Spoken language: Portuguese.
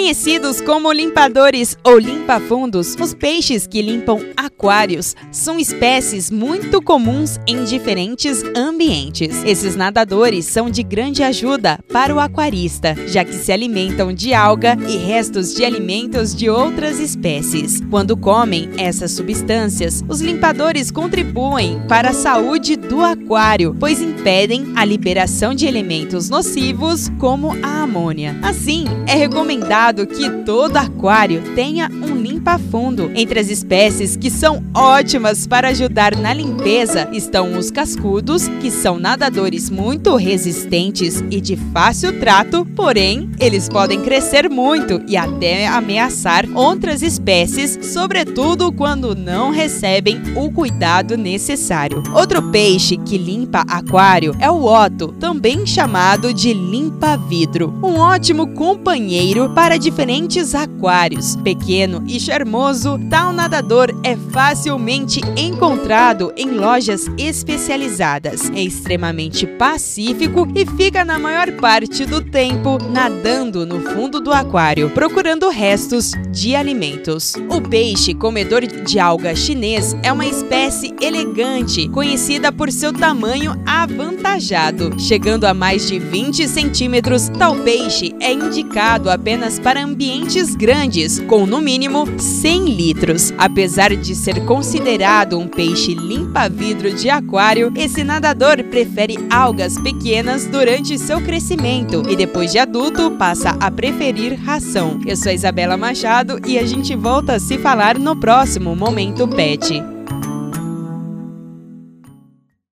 Conhecidos como limpadores ou limpa-fundos, os peixes que limpam aquários são espécies muito comuns em diferentes ambientes. Esses nadadores são de grande ajuda para o aquarista, já que se alimentam de alga e restos de alimentos de outras espécies. Quando comem essas substâncias, os limpadores contribuem para a saúde do aquário, pois impedem a liberação de elementos nocivos como a amônia. Assim, é recomendado que todo aquário tenha um limpa-fundo. Entre as espécies que são ótimas para ajudar na limpeza estão os cascudos, que são nadadores muito resistentes e de fácil trato, porém, eles podem crescer muito e até ameaçar outras espécies, sobretudo quando não recebem o cuidado necessário. Outro peixe que limpa aquário é o otto, também chamado de limpa-vidro, um ótimo companheiro para diferentes aquários. Pequeno e charmoso, tal nadador é facilmente encontrado em lojas especializadas. É extremamente pacífico e fica na maior parte do tempo nadando no fundo do aquário, procurando restos de alimentos. O peixe comedor de alga chinês é uma espécie elegante, conhecida por seu tamanho avantajado, chegando a mais de 20 centímetros. Tal peixe é indicado apenas para ambientes grandes, com no mínimo 100 litros. Apesar de ser considerado um peixe limpa-vidro de aquário, esse nadador prefere algas pequenas durante seu crescimento e depois de adulto passa a preferir ração. Eu sou Isabela Machado e a gente volta a se falar no próximo Momento Pet.